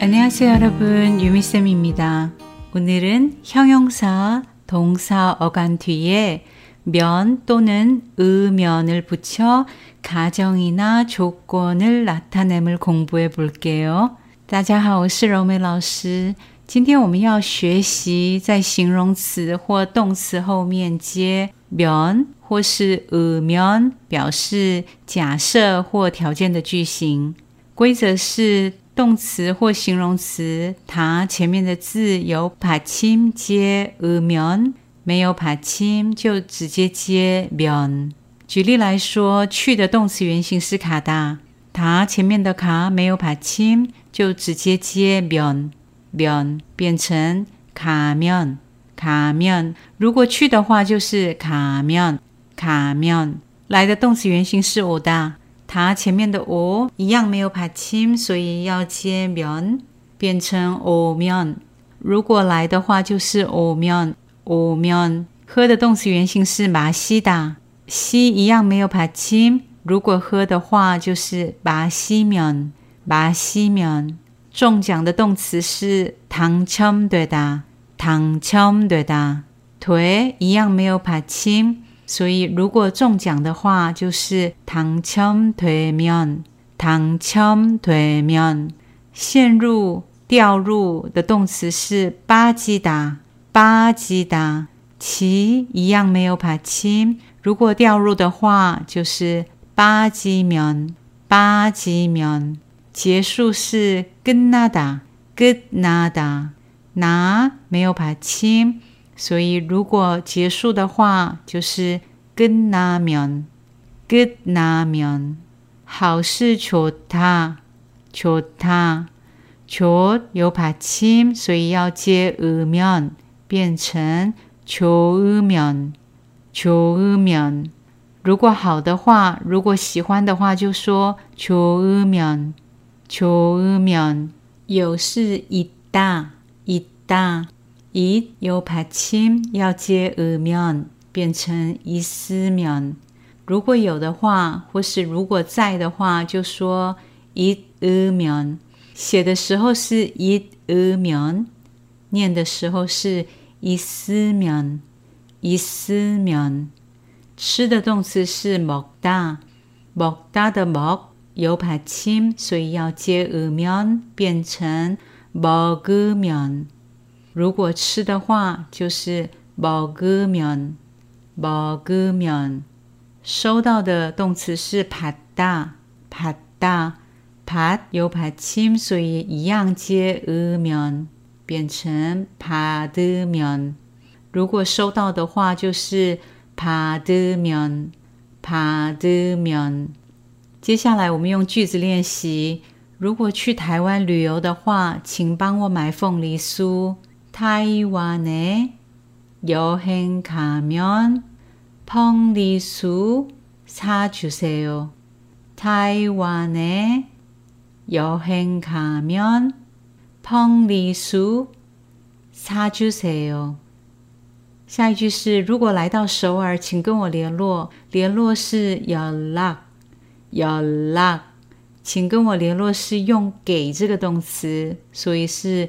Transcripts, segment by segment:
안녕하세요, 여러분. 유미쌤입니다. 오늘은 형용사, 동사, 어간 뒤에 면 또는 의면을 붙여 가정이나 조건을 나타냄을 공부해 볼게요. 大家好，我是柔美老师。今天我们要学习在形容词或动词后面接면或是의면表示假设或条件的句型。规则是 动词或形容词，它前面的字有把침接의 면， 没有把침就直接接면。举例来说，去的动词原形是卡达，它前面的卡没有把침就直接接면 면， 变成卡면卡면。如果去的话就是卡면卡면。来的动词原形是오다。 它前面的 o 一样没有받 침， 所以要接면变成오 면。 如果来的话就是오 면， 오 면。 喝的动词原形是마시 다， 시一样没有받 침， 如果喝的话就是마시 면， 마시 면。 中奖的动词是당첨되 다， 당첨되 다。 돼一样没有받 침。 所以，如果中奖的话，就是당첨되면 당첨되면陷入、掉入的动词是빠지다빠지다其一样没有받침如果掉入的话，就是빠지면빠지면结束是끝나다끝나다拿没有받침 所以，如果结束的话，就是끝나 면， 끝나 면。 好事좋 다， 좋 다， 좋有받침所以要接의 면， 变成좋으 면， 좋으 면。 如果好的话，如果喜欢的话，就说좋으 면， 좋으 면。 有事있다있다 이有받침要接의 면， 变成있으 면。 如果有的话，或是如果在的话，就说있으 면。 写的时候是있으 면， 念的时候是있으 면， 있으 면。 吃的动词是먹 다， 먹다的먹有받침所以要接의 면， 变成먹으 면。 如果吃的话，就是먹으 면， 먹으 면。 收到的动词是받 다， 받 다， 받有받침所以一样接으 면， 变成받으 면。 如果收到的话，就是받으 면， 받으 면。 接下来我们用句子练习。如果去台湾旅游的话，请帮我买凤梨酥。 타이완에 여행 가면 펑리수 사주세요. 타이완에 여행 가면 펑리수 사주세요. 下一句是如果来到首尔请跟我联络联络是연락 연락请跟我联络是用给这个动词所以是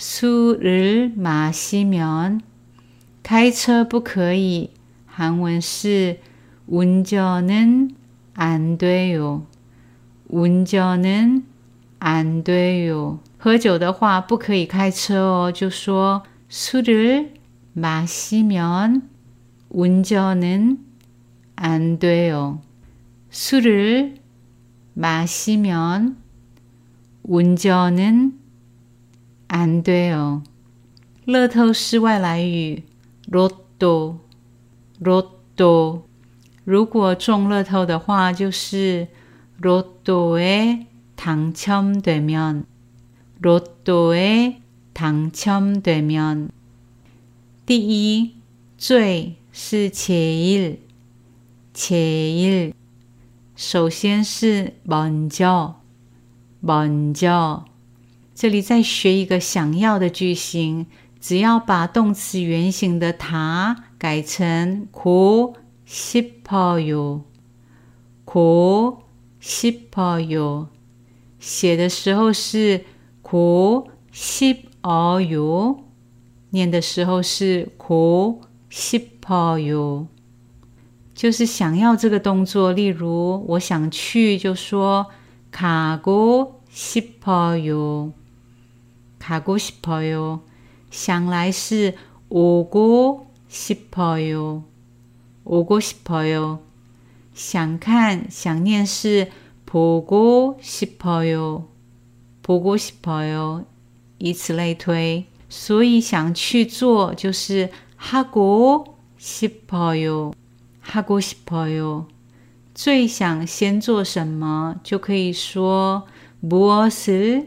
술을 마시면 开车不可以 한원是 운전은 안 돼요. 운전은 안 돼요. 喝酒的话不可以开车哦就说 술을 마시면 운전은 안 돼요. 술을 마시면 운전은 안 돼요. 乐透是外来语 로또 로또 如果中乐透的话就是 로또에 당첨되면 로또에 당첨되면 第一最是제일 제일 首先是 먼저 먼저 这里再学一个想要的句型，只要把动词原形的다改成고싶어 요， 고싶어 요， 写的时候是고싶어 요， 念的时候是고싶어 요， 就是想要这个动作。例如，我想去，就说가고싶어 요。 가고 싶어요. 想来是 오고 싶어요. 오고 싶어요. 想看,想念是 보고 싶어요. 보고 싶어요. 以此类推.所以想去做就是 하고 싶어요. 하고 싶어요. 最想先做什么就可以说 무엇을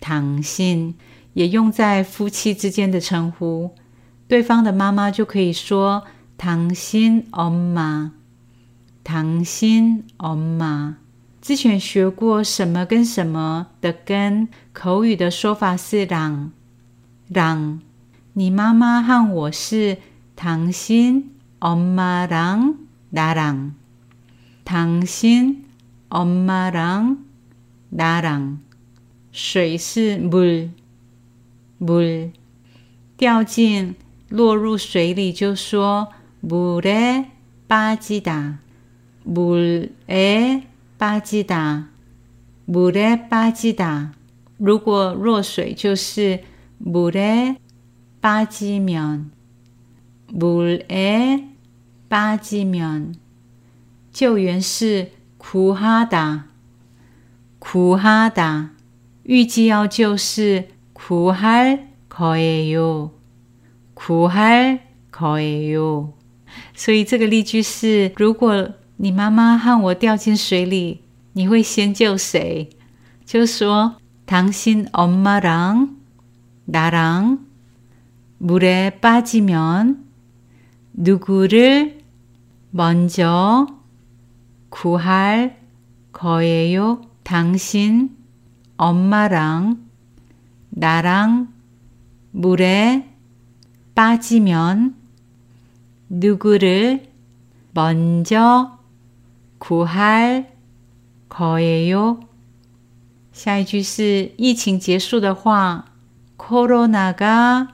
당신也用在夫妻之间的称呼，对方的妈妈就可以说당신엄 마， 당신엄 마。 之前学过什么跟什么的跟口语的说法是랑 랑。 你妈妈和我是당신엄마랑나 랑， 당신엄마랑나 랑。 水是 bul bul，掉进落入水里就说 bul e b a j i d a bul e b mulle 如果落水就是 bul e b a j i mulle 救援是。苦哈达苦哈达预计要救是구할거예 요， 구할거예 요。 所以这个例句是：如果你妈妈和我掉进水里，你会先救谁？就说당신엄마랑나랑물에빠지면누구를먼저구할거예 요？ 당신 엄마랑 나랑 물에 빠지면 누구를 먼저 구할 거예요? 下一句是疫情结束的话 코로나가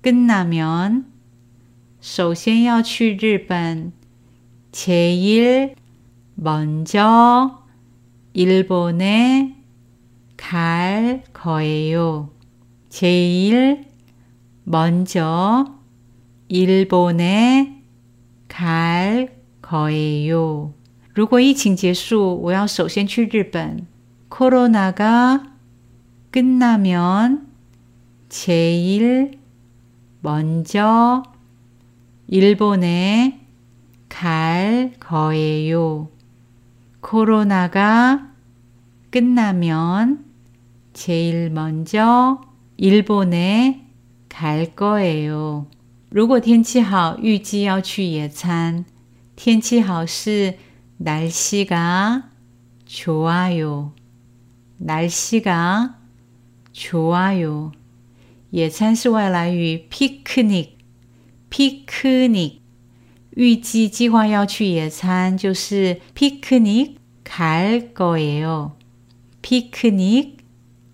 끝나면 首先要去日本 제일 먼저 일본에 갈 거예요. 제일 먼저 일본에 갈 거예요. 如果疫情结束，我要首先去日本。코로나가 끝나면 제일 먼저 일본에 갈 거예요. 코로나가 끝나면 제일 먼저 일본에 갈 거예요. 如果天气好，预计要去野餐。天气好是 날씨가 좋아요. 날씨가 좋아요. 野餐是外来语 picnic picnic 预计计划要去野餐就是 picnic 갈 거예요. picnic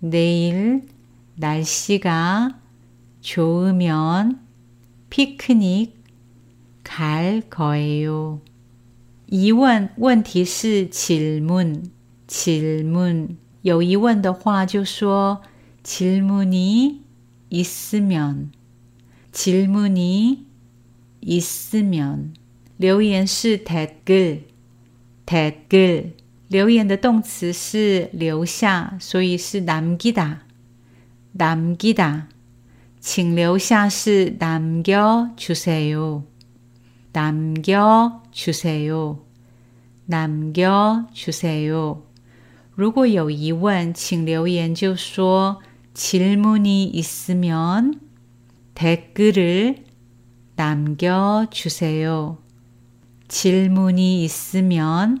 내일 날씨가 좋으면 피크닉 갈 거예요. 疑问问题是 질문 질문 有疑问的话就说 질문이 있으면 질문이 있으면 留言是 댓글 댓글 留言的动词是留下，所以是 남기다 남기다 请留下是 남겨주세요 남겨주세요 남겨주세요 如果有疑问，请留言就说 질문이 있으면 댓글을 남겨주세요. 질문이 있으면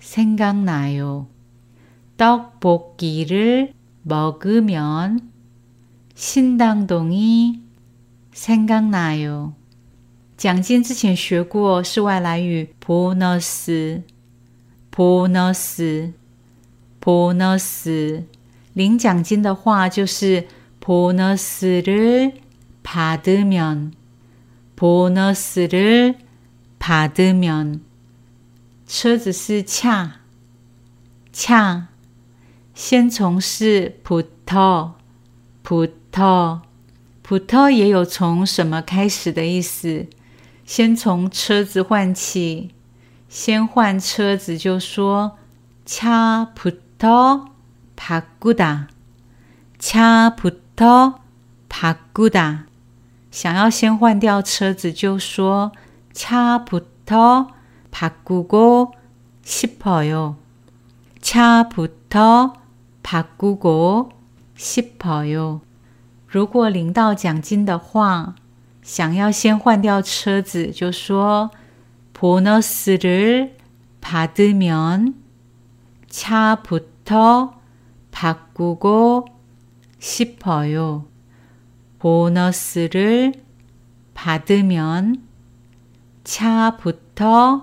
생각나요. 떡볶이를 먹으면 신당동이 생각나요. 奖金之前学过是外来语 보너스 보너스 보너스 领奖金的话就是 보너스를 받으면 보너스를 받으면 车子是恰恰，先从是葡萄葡萄。葡萄也有从什么开始的意思，先从车子换起，先换车子就说恰葡萄帕古达。恰葡萄帕古达，想要先换掉车子就说恰葡萄。차부터 바꾸고싶어요차부터바꾸고싶어요如果领到奖金的话，想要先换掉车子就说。 보너스를 받으면 차부터 바꾸고 싶어요. 보너스를 받으면 차부터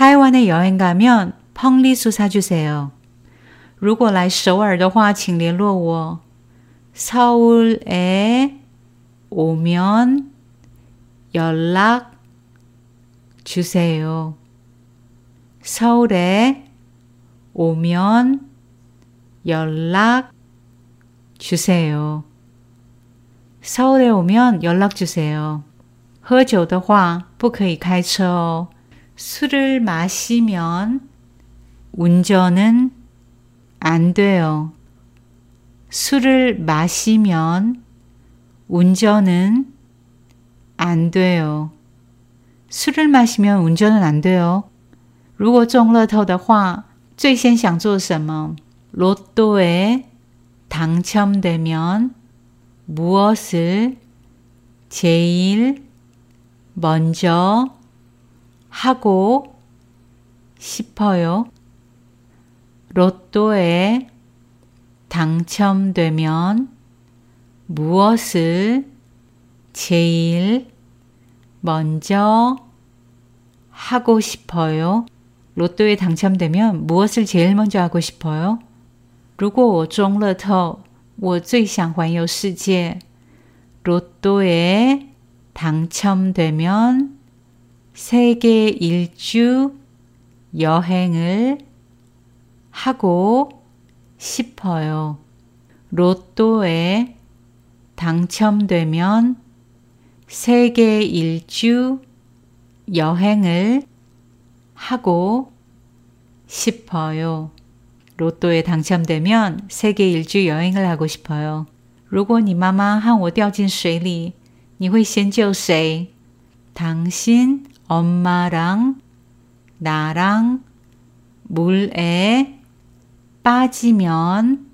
타이완에 여행 가면 펑리수 사주세요. 如果来首尔的话请联络我。서울에 오면 연락 주세요. 서울에 오면 연락 주세요. 서울에 오면 연락 주세요. 喝酒的话不可以开车哦. 술을 마시면 운전은 안 돼요. 술을 마시면 운전은 안 돼요. 술을 마시면 운전은 안 돼요. 如果中乐透的话，最先想做什么？ 로또에 당첨되면 무엇을 제일 먼저 하고 싶어요? 로또에 당첨되면 무엇을 제일 먼저 하고 싶어요? 로또에 당첨되면 무엇을 제일 먼저 하고 싶어요? 如果我中了头，我最想环游世界。 로또에 당첨되면 세계 일주 여행을 하고 싶어요. 로또에 당첨되면 세계 일주 여행을 하고 싶어요. 로또에 당첨되면 세계 일주 여행을 하고 싶어요. 如果你妈妈和我掉进水里，你会先救谁？ 당신 엄마랑 나랑 물에 빠지면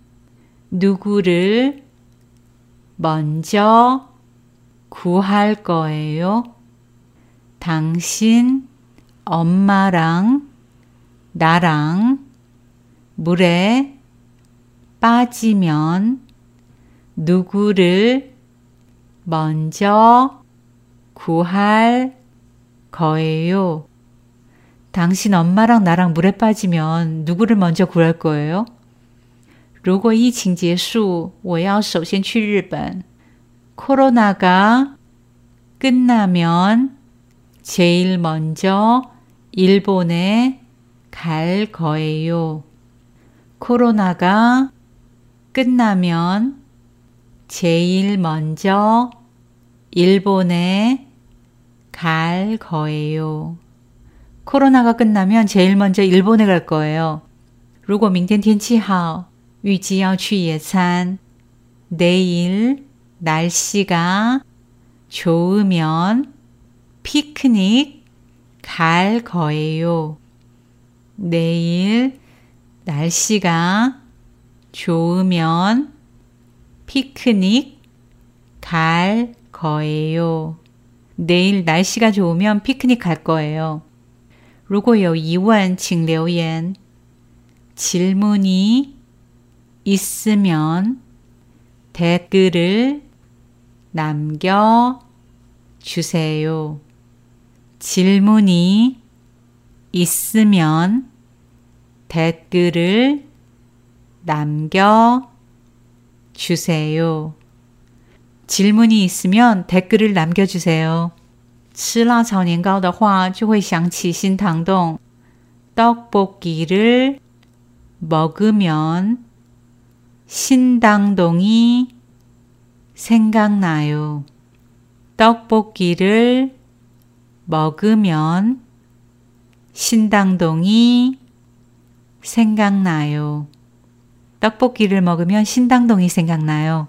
누구를 먼저 구할 거예요? 당신 엄마랑 나랑 물에 빠지면 누구를 먼저 구할 거예요? 당신 엄마랑 나랑 물에 빠지면 누구를 먼저 구할 거예요? 如果疫情结束，我要首先去日本。 코로나가 끝나면 제일 먼저 일본에 갈 거예요. 코로나가 끝나면 제일 먼저 일본에 갈 거예요. 코로나가 끝나면 제일 먼저 일본에 갈 거예요. 如果明天天气好，预计要去野餐。 내일 날씨가 좋으면 피크닉 갈 거예요. 내일 날씨가 좋으면 피크닉 갈 거예요. 내일 날씨가 좋으면 피크닉 갈 거예요. 如果有疑问请留言. 질문이 있으면 댓글을 남겨 주세요. 질문이 있으면 댓글을 남겨 주세요. 질문이 있으면 댓글을 남겨주세요. 吃辣炒年糕的话，就会想起新堂洞。 떡볶이를 먹으면 신당동이 생각나요. 떡볶이를 먹으면 신당동이 생각나요. 떡볶이를 먹으면 신당동이 생각나요.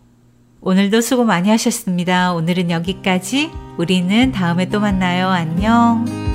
오늘도 수고 많이 하셨습니다. 오늘은 여기까지. 우리는 다음에 또 만나요. 안녕.